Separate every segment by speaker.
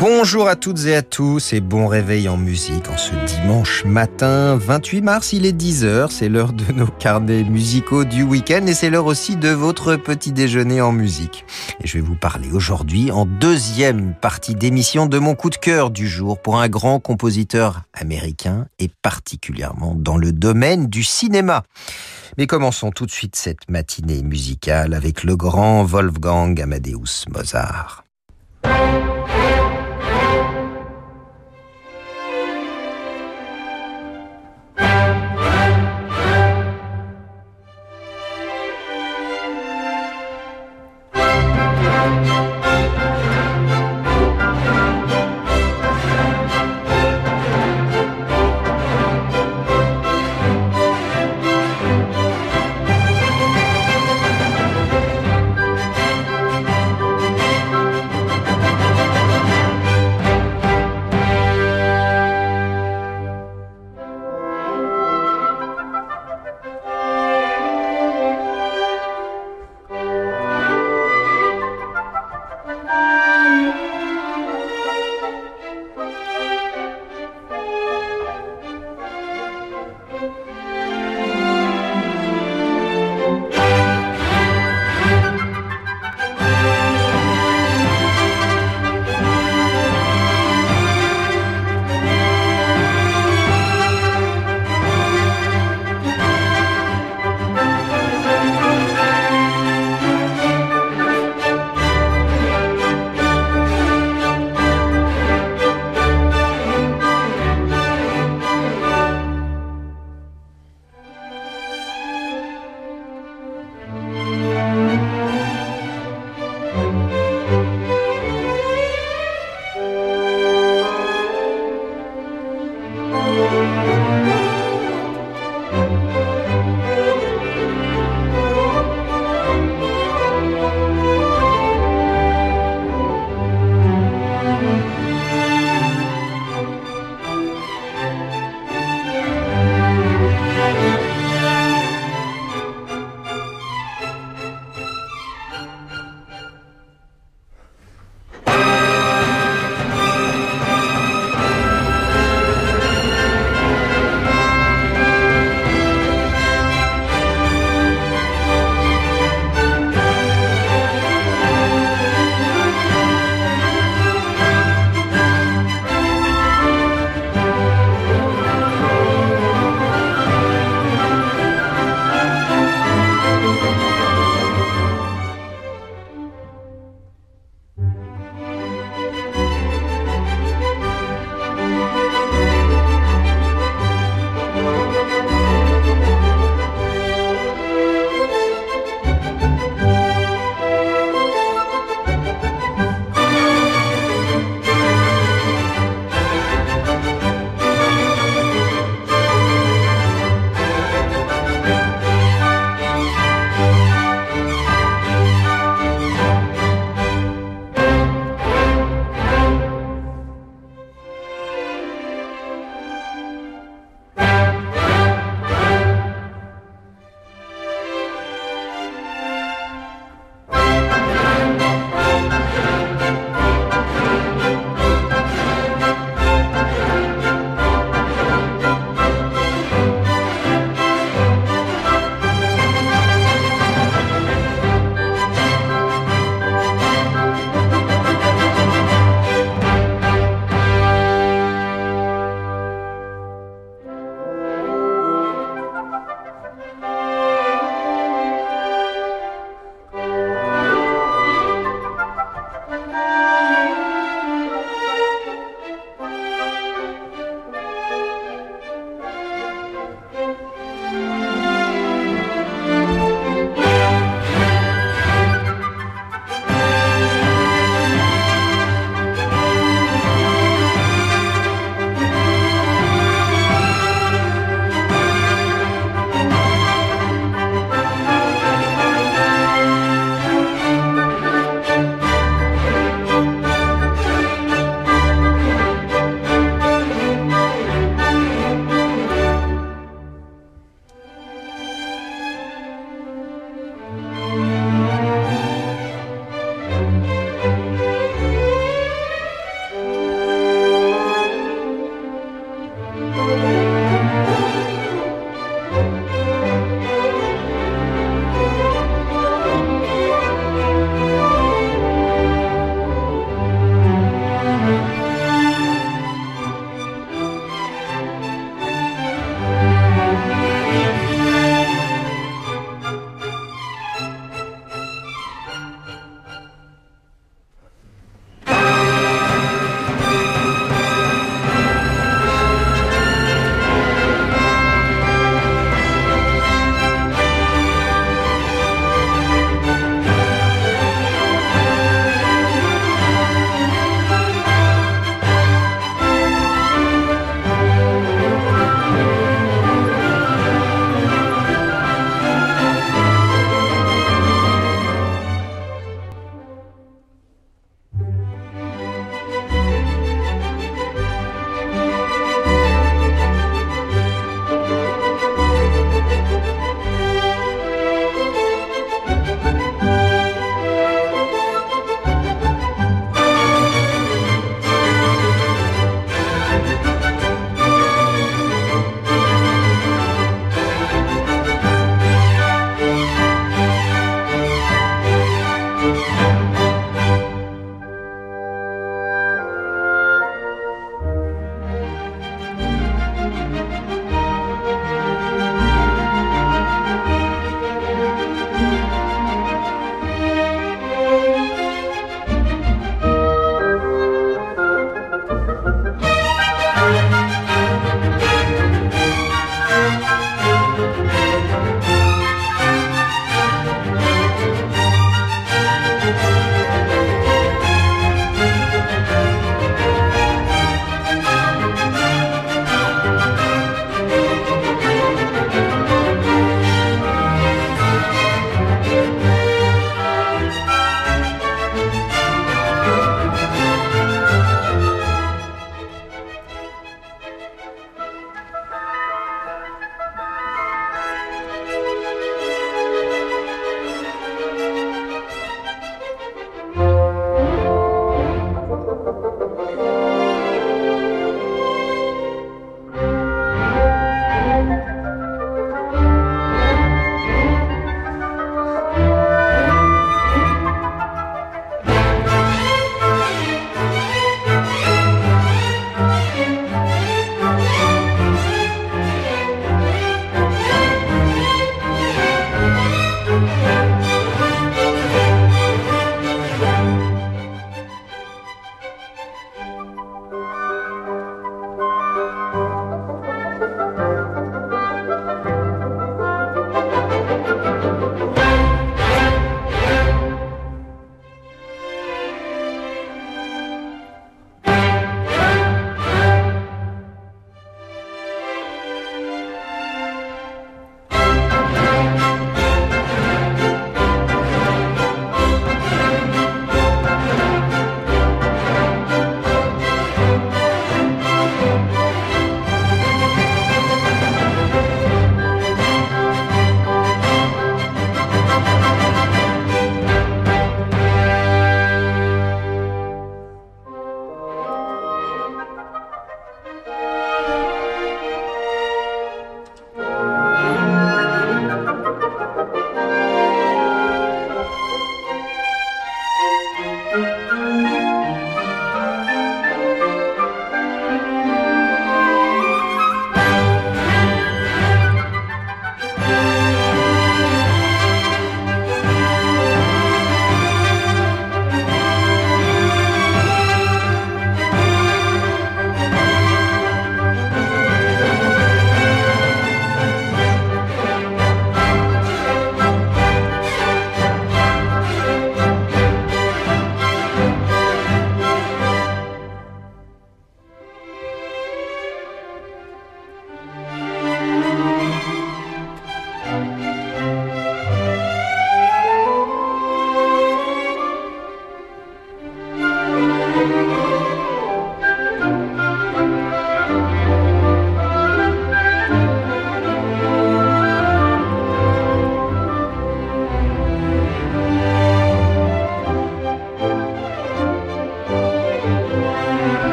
Speaker 1: Bonjour à toutes et à tous et bon réveil en musique en ce dimanche matin 28 mars, il est 10h, c'est l'heure de nos carnets musicaux du week-end et c'est l'heure aussi de votre petit déjeuner en musique. Et je vais vous parler aujourd'hui en deuxième partie d'émission de mon coup de cœur du jour pour un grand compositeur américain et particulièrement dans le domaine du cinéma. Mais commençons tout de suite cette matinée musicale avec le grand Wolfgang Amadeus Mozart.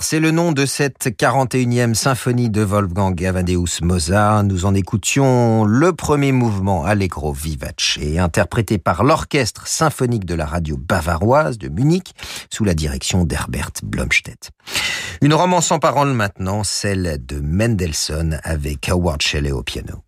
Speaker 1: C'est le nom de cette 41e symphonie de Wolfgang Amadeus Mozart. Nous en écoutions le premier mouvement Allegro vivace, interprété par l'orchestre symphonique de la radio bavaroise de Munich, sous la direction d'Herbert Blomstedt. Une romance sans parole maintenant, celle de Mendelssohn avec Howard Shelley au piano.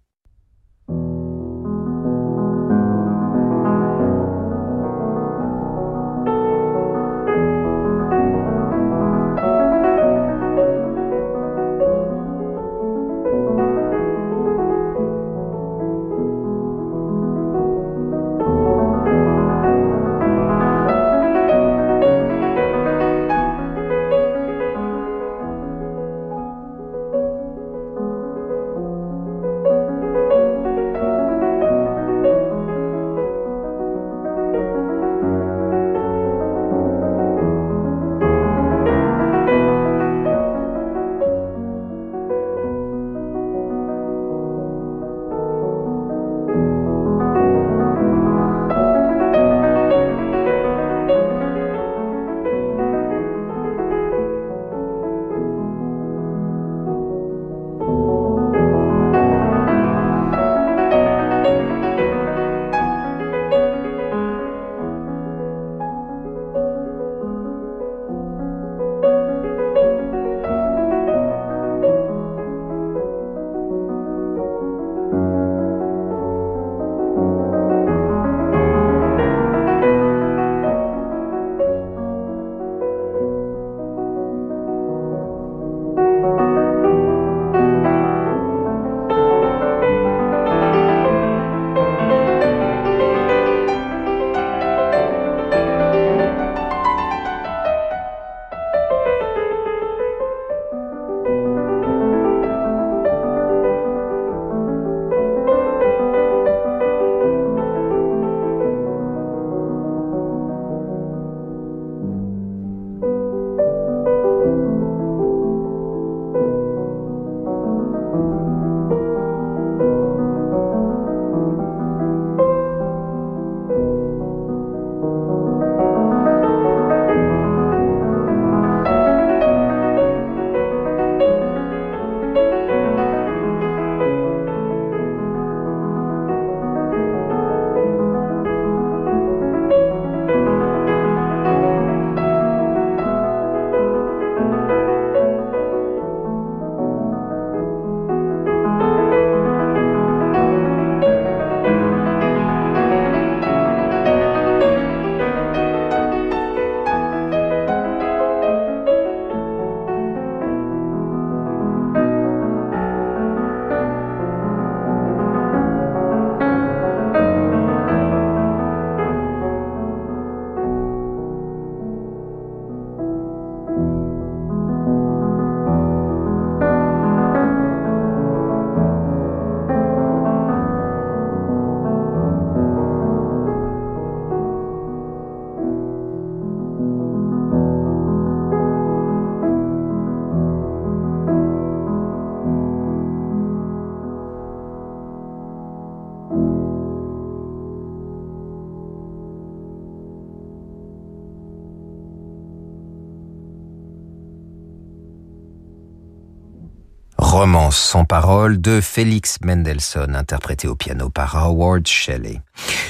Speaker 1: Romance sans parole de Félix Mendelssohn, interprété au piano par Howard Shelley.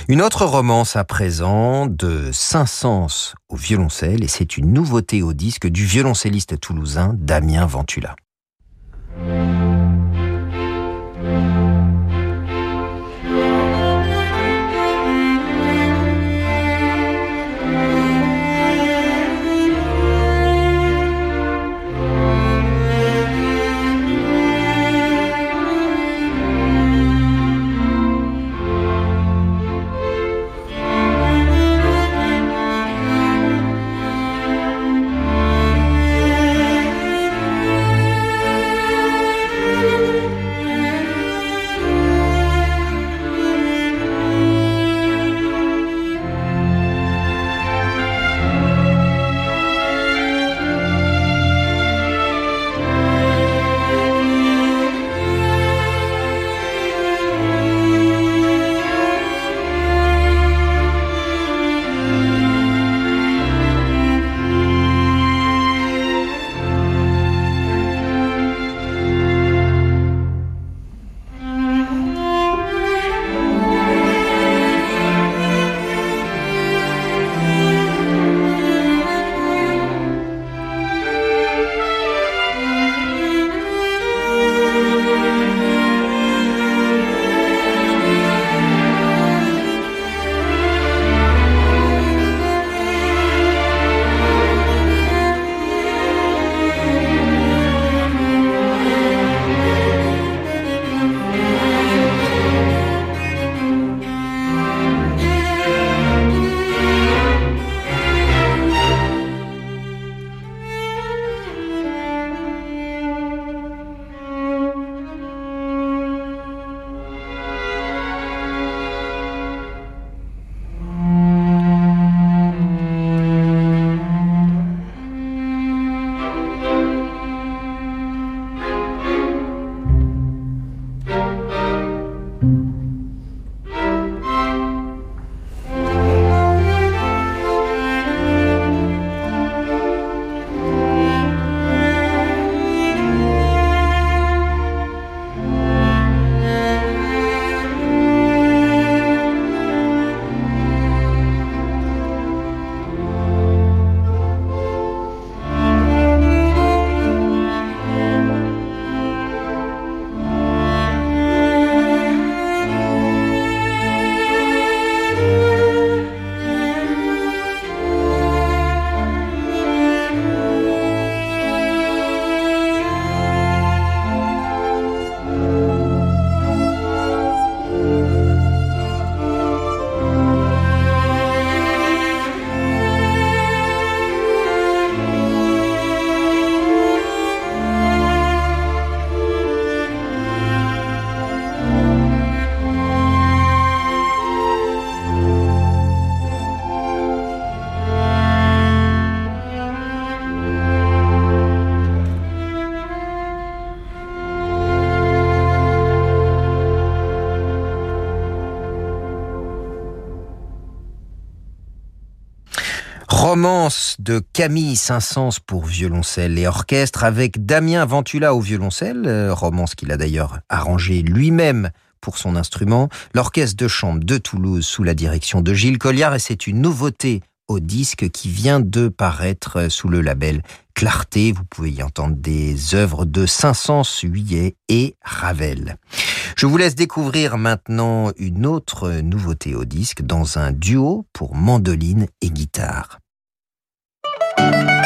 Speaker 1: Une autre romance à présent de Saint-Saëns au violoncelle, et c'est une nouveauté au disque du violoncelliste toulousain Damien Ventula. De Camille Saint-Saëns pour violoncelle et orchestre avec Damien Ventula au violoncelle, euh, romance qu'il a d'ailleurs arrangé lui-même pour son instrument, l'orchestre de chambre de Toulouse sous la direction de Gilles Colliard et c'est une nouveauté au disque qui vient de paraître sous le label Clarté. Vous pouvez y entendre des œuvres de Saint-Saëns, Huillet et Ravel. Je vous laisse découvrir maintenant une autre nouveauté au disque dans un duo pour mandoline et guitare. Thank you.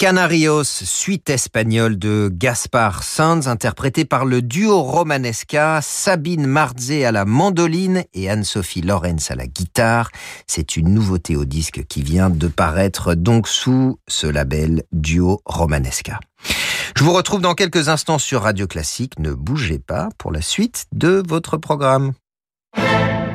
Speaker 1: Canarios, suite espagnole de Gaspar Sanz, interprétée par le duo romanesca, Sabine Marzé à la mandoline et Anne-Sophie Lorenz à la guitare. C'est une nouveauté au disque qui vient de paraître donc sous ce label duo romanesca. Je vous retrouve dans quelques instants sur Radio Classique. Ne bougez pas pour la suite de votre programme.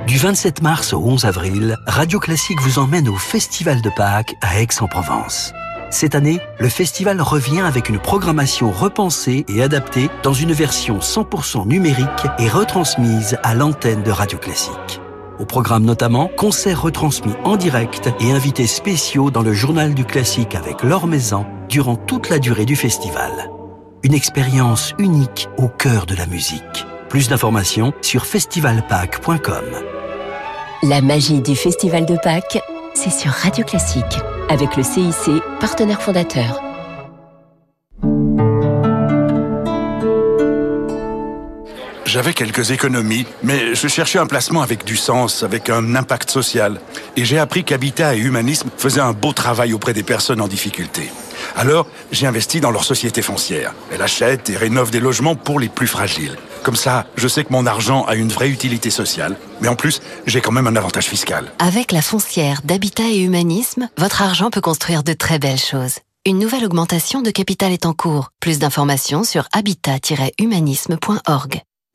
Speaker 2: Du 27 mars au 11 avril, Radio Classique vous emmène au Festival de Pâques à Aix-en-Provence. Cette année, le festival revient avec une programmation repensée et adaptée dans une version 100% numérique et retransmise à l'antenne de Radio Classique. Au programme notamment, concerts retransmis en direct et invités spéciaux dans le journal du classique avec Laure Maison durant toute la durée du festival. Une expérience unique au cœur de la musique. Plus d'informations sur festivalpâques.com.
Speaker 3: La magie du Festival de Pâques, c'est sur Radio Classique avec le CIC, partenaire fondateur.
Speaker 4: J'avais quelques économies, mais je cherchais un placement avec du sens, avec un impact social. Et j'ai appris qu'Habitat et Humanisme faisaient un beau travail auprès des personnes en difficulté. Alors, j'ai investi dans leur société foncière. Elle achète et rénove des logements pour les plus fragiles. Comme ça, je sais que mon argent a une vraie utilité sociale, mais en plus, j'ai quand même un avantage fiscal.
Speaker 5: Avec la foncière d'Habitat et Humanisme, votre argent peut construire de très belles choses.
Speaker 3: Une nouvelle augmentation de capital est en cours. Plus d'informations sur habitat-humanisme.org.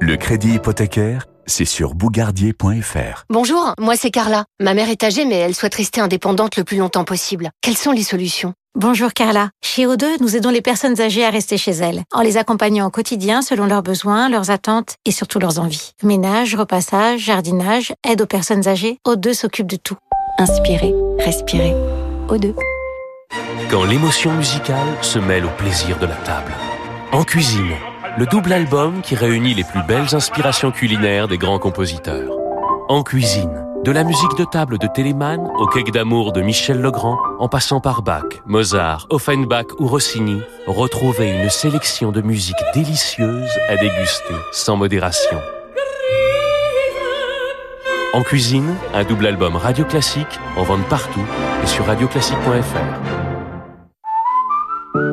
Speaker 5: Le crédit hypothécaire, c'est sur bougardier.fr.
Speaker 6: Bonjour, moi c'est Carla. Ma mère est âgée mais elle souhaite rester indépendante le plus longtemps possible. Quelles sont les solutions?
Speaker 7: Bonjour Carla. Chez O2, nous aidons les personnes âgées à rester chez elles, en les accompagnant au quotidien selon leurs besoins, leurs attentes et surtout leurs envies. Ménage, repassage, jardinage, aide aux personnes âgées, O2 s'occupe de tout.
Speaker 3: Inspirez, respirez. O2.
Speaker 8: Quand l'émotion musicale se mêle au plaisir de la table. En cuisine, le double album qui réunit les plus belles inspirations culinaires des grands compositeurs. En cuisine, de la musique de table de Telemann au cake d'amour de Michel Legrand, en passant par Bach, Mozart, Offenbach ou Rossini, retrouvez une sélection de musique délicieuse à déguster sans modération. En cuisine, un double album radio classique en vente partout et sur radioclassique.fr.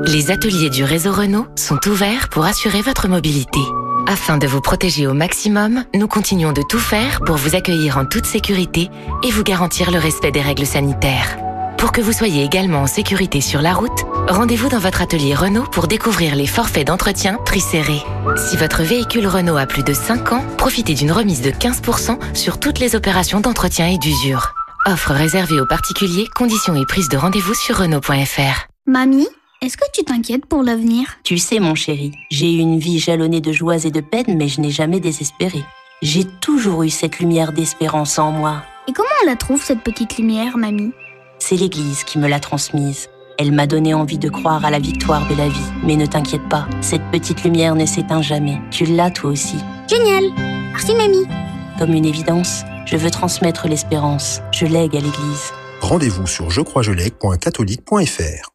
Speaker 3: Les ateliers du réseau Renault sont ouverts pour assurer votre mobilité. Afin de vous protéger au maximum, nous continuons de tout faire pour vous accueillir en toute sécurité et vous garantir le respect des règles sanitaires. Pour que vous soyez également en sécurité sur la route, rendez-vous dans votre atelier Renault pour découvrir les forfaits d'entretien prix serrés. Si votre véhicule Renault a plus de 5 ans, profitez d'une remise de 15% sur toutes les opérations d'entretien et d'usure. Offre réservée aux particuliers, conditions et prise de rendez-vous sur Renault.fr.
Speaker 9: Mamie est-ce que tu t'inquiètes pour l'avenir?
Speaker 10: Tu sais, mon chéri, j'ai eu une vie jalonnée de joies et de peines, mais je n'ai jamais désespéré. J'ai toujours eu cette lumière d'espérance en moi.
Speaker 9: Et comment on la trouve, cette petite lumière, mamie?
Speaker 10: C'est l'Église qui me l'a transmise. Elle m'a donné envie de croire à la victoire de la vie. Mais ne t'inquiète pas, cette petite lumière ne s'éteint jamais. Tu l'as toi aussi.
Speaker 9: Génial Merci, mamie
Speaker 10: Comme une évidence, je veux transmettre l'espérance. Je lègue à l'Église.
Speaker 11: Rendez-vous sur jecroisjelègue.catholique.fr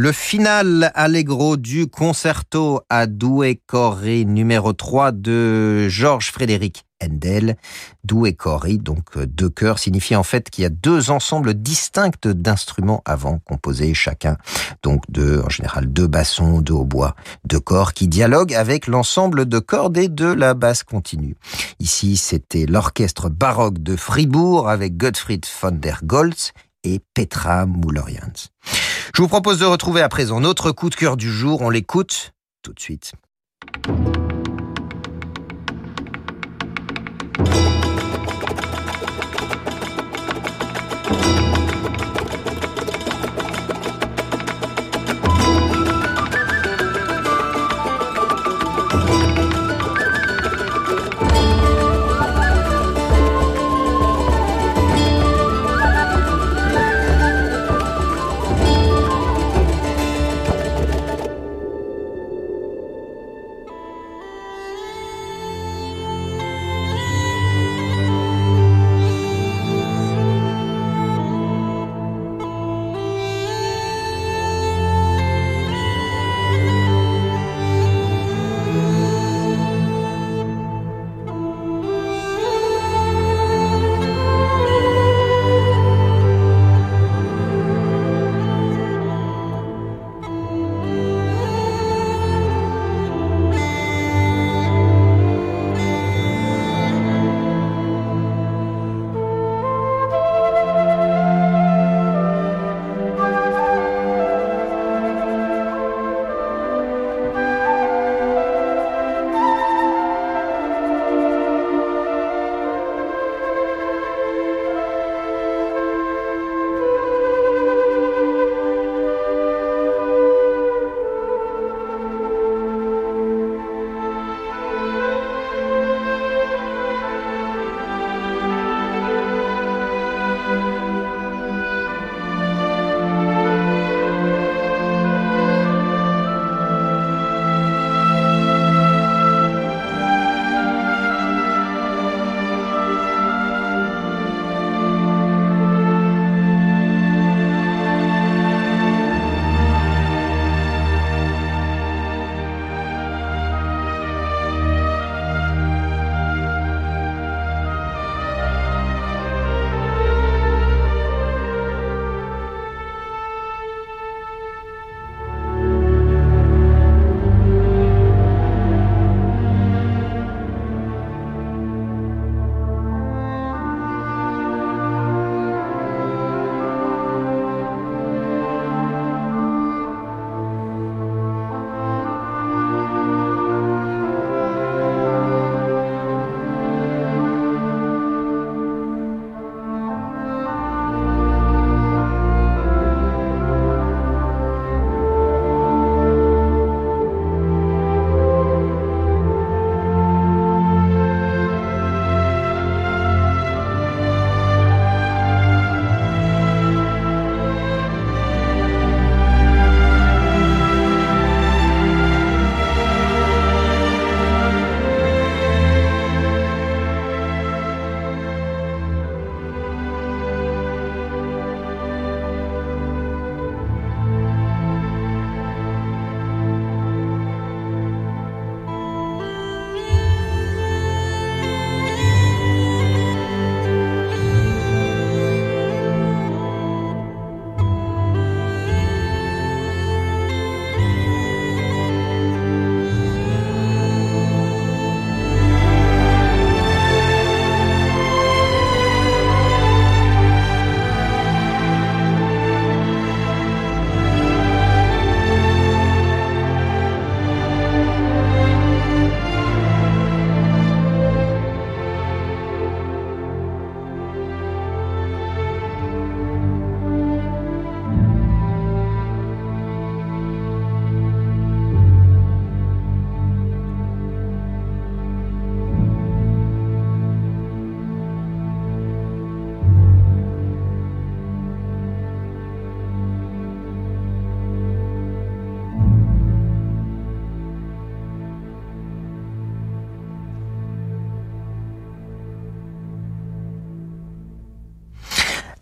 Speaker 1: Le final allegro du concerto à due cori numéro 3 de Georges Frédéric Handel. Due cori, donc euh, deux chœurs, signifie en fait qu'il y a deux ensembles distincts d'instruments avant composés chacun. Donc de, en général, deux bassons, deux hautbois, deux corps qui dialoguent avec l'ensemble de cordes et de la basse continue. Ici, c'était l'orchestre baroque de Fribourg avec Gottfried von der Goltz et Petra Mullerians. Je vous propose de retrouver à présent notre coup de cœur du jour. On l'écoute tout de suite.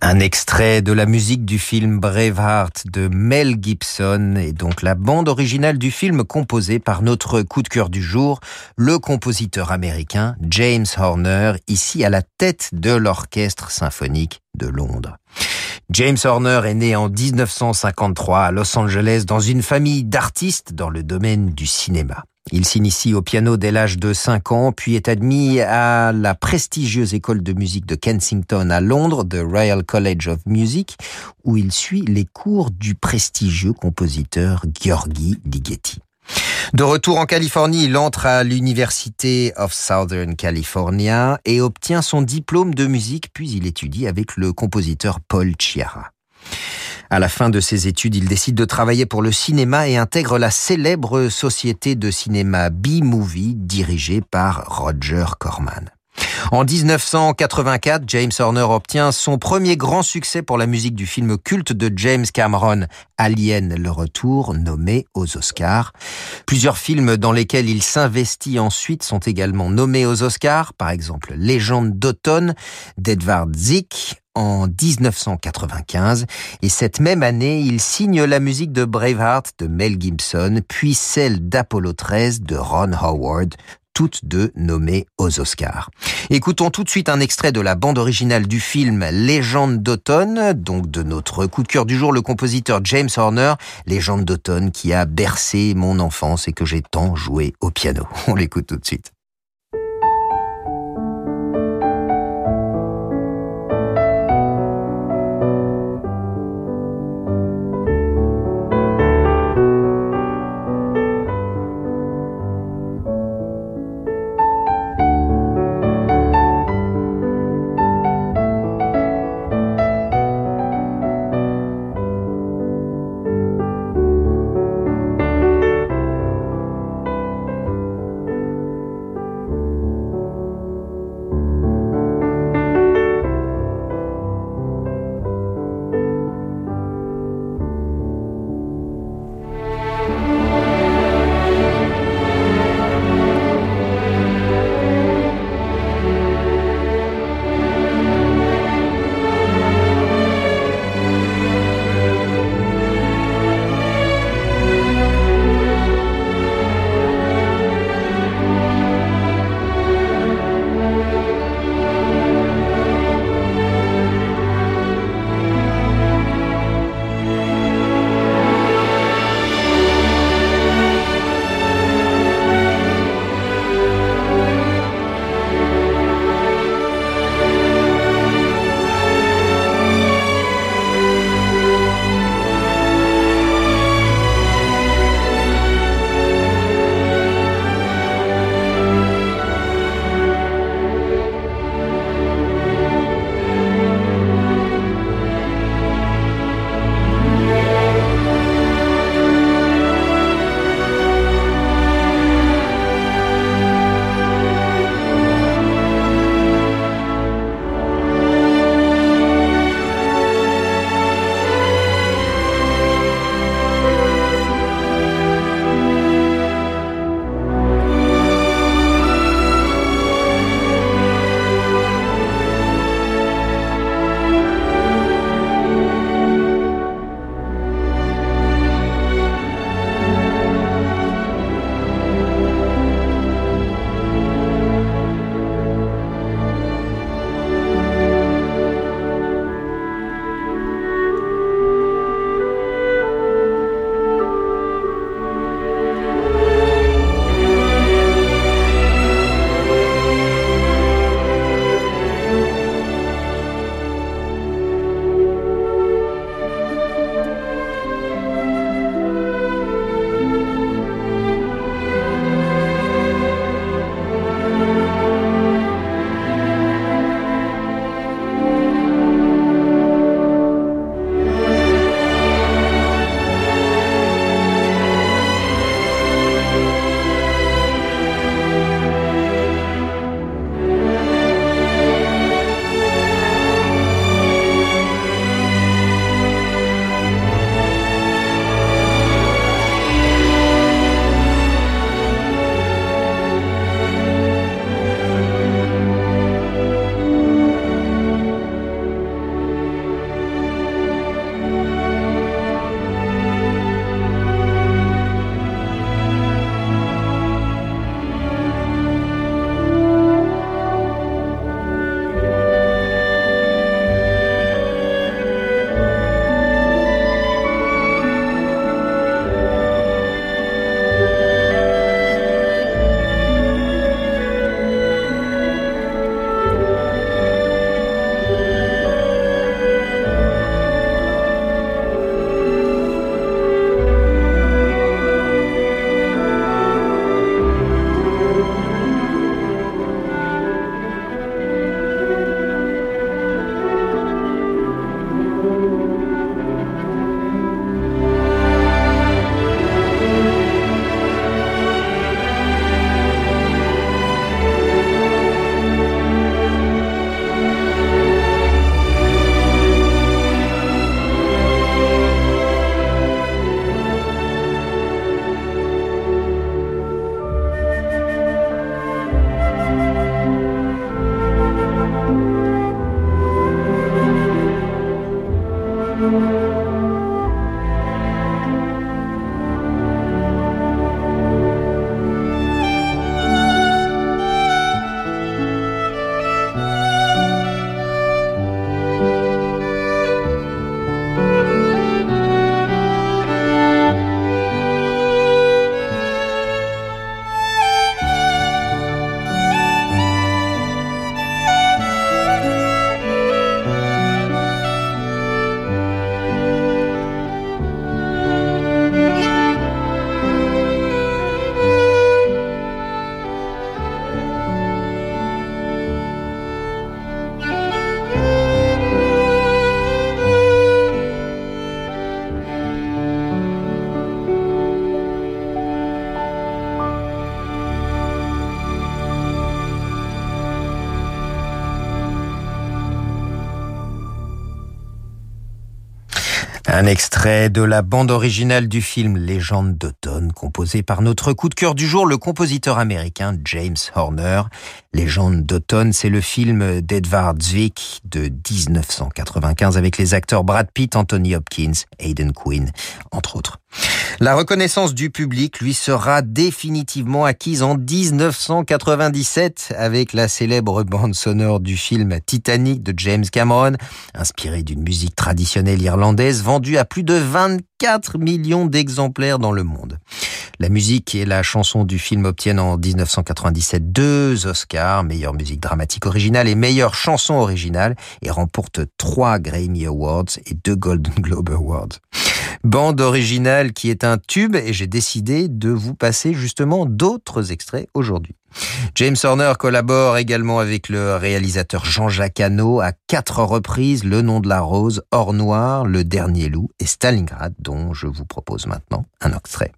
Speaker 1: Un extrait de la musique du film Braveheart de Mel Gibson et donc la bande originale du film composée par notre coup de cœur du jour, le compositeur américain James Horner, ici à la tête de l'orchestre symphonique de Londres. James Horner est né en 1953 à Los Angeles dans une famille d'artistes dans le domaine du cinéma. Il s'initie au piano dès l'âge de 5 ans, puis est admis à la prestigieuse école de musique de Kensington à Londres, The Royal College of Music, où il suit les cours du prestigieux compositeur Gheorghi Ligeti. De retour en Californie, il entre à l'Université of Southern California et obtient son diplôme de musique, puis il étudie avec le compositeur Paul Chiara. À la fin de ses études, il décide de travailler pour le cinéma et intègre la célèbre société de cinéma B-Movie dirigée par Roger Corman. En 1984, James Horner obtient son premier grand succès pour la musique du film culte de James Cameron, Alien le Retour, nommé aux Oscars. Plusieurs films dans lesquels il s'investit ensuite sont également nommés aux Oscars, par exemple Légende d'automne d'Edvard Zick en 1995 et cette même année, il signe la musique de Braveheart de Mel Gibson, puis celle d'Apollo 13 de Ron Howard, toutes deux nommées aux Oscars. Écoutons tout de suite un extrait de la bande originale du film Légende d'automne, donc de notre coup de cœur du jour, le compositeur James Horner, Légende d'automne qui a bercé mon enfance et que j'ai tant joué au piano. On l'écoute tout de suite. Un extrait de la bande originale du film Légende d'automne, composé par notre coup de cœur du jour, le compositeur américain James Horner. Légende d'automne, c'est le film d'Edvard Zwick de 1995 avec les acteurs Brad Pitt, Anthony Hopkins, Aidan Quinn, entre autres. La reconnaissance du public lui sera définitivement acquise en 1997 avec la célèbre bande sonore du film Titanic de James Cameron, inspirée d'une musique traditionnelle irlandaise vendue à plus de 24 millions d'exemplaires dans le monde. La musique et la chanson du film obtiennent en 1997 deux Oscars, meilleure musique dramatique originale et meilleure chanson originale, et remportent trois Grammy Awards et deux Golden Globe Awards. Bande originale qui est un tube et j'ai décidé de vous passer justement d'autres extraits aujourd'hui. James Horner collabore également avec le réalisateur Jean-Jacques Hano à quatre reprises Le nom de la rose, Or noir, Le dernier loup et Stalingrad dont je vous propose maintenant un extrait.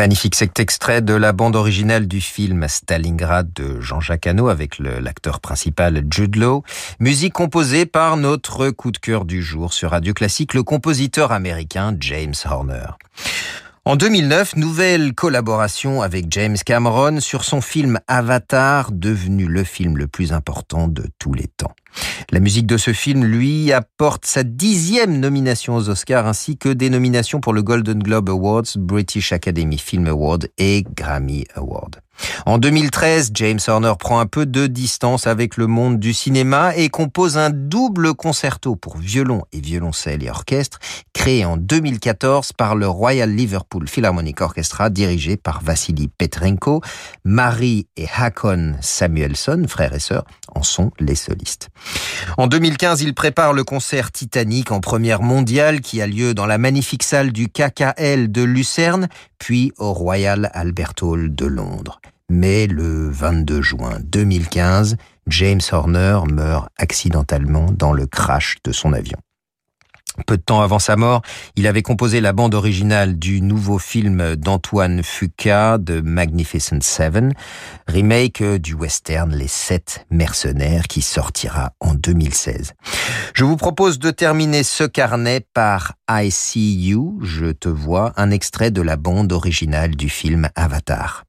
Speaker 1: Magnifique, extrait de la bande originale du film Stalingrad de Jean-Jacques Hano avec l'acteur principal Jude Law. Musique composée par notre coup de cœur du jour sur Radio Classique, le compositeur américain James Horner. En 2009, nouvelle collaboration avec James Cameron sur son film Avatar, devenu le film le plus important de tous les temps. La musique de ce film lui apporte sa dixième nomination aux Oscars ainsi que des nominations pour le Golden Globe Awards, British Academy Film Award et Grammy Award. En 2013, James Horner prend un peu de distance avec le monde du cinéma et compose un double concerto pour violon et violoncelle et orchestre, créé en 2014 par le Royal Liverpool Philharmonic Orchestra, dirigé par Vassili Petrenko. Marie et Hakon Samuelson, frères et sœurs, en sont les solistes. En 2015, il prépare le concert Titanic en première mondiale qui a lieu dans la magnifique salle du KKL de Lucerne, puis au Royal Albert Hall de Londres. Mais le 22 juin 2015, James Horner meurt accidentellement dans le crash de son avion. Peu de temps avant sa mort, il avait composé la bande originale du nouveau film d'Antoine Fuqua de Magnificent Seven, remake du western Les Sept Mercenaires qui sortira en 2016. Je vous propose de terminer ce carnet par I See You, je te vois, un extrait de la bande originale du film Avatar.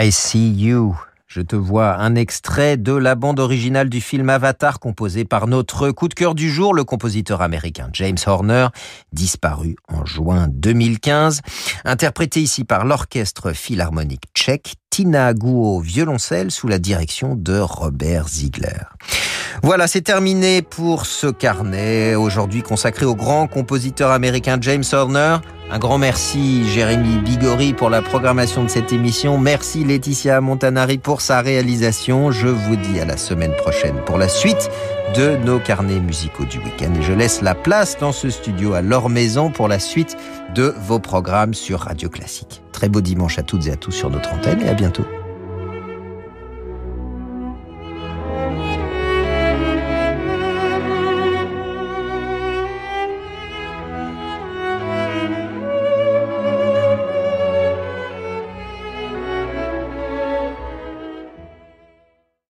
Speaker 1: I See You. Je te vois un extrait de la bande originale du film Avatar composé par notre coup de cœur du jour, le compositeur américain James Horner, disparu en juin 2015, interprété ici par l'orchestre philharmonique tchèque Tina Guo violoncelle sous la direction de Robert Ziegler. Voilà, c'est terminé pour ce carnet aujourd'hui consacré au grand compositeur américain James Horner. Un grand merci Jérémy Bigori pour la programmation de cette émission. Merci Laetitia Montanari pour sa réalisation. Je vous dis à la semaine prochaine pour la suite de nos carnets musicaux du week-end. Et je laisse la place dans ce studio à leur maison pour la suite de vos programmes sur Radio Classique. Très beau dimanche à toutes et à tous sur notre antenne et à bientôt.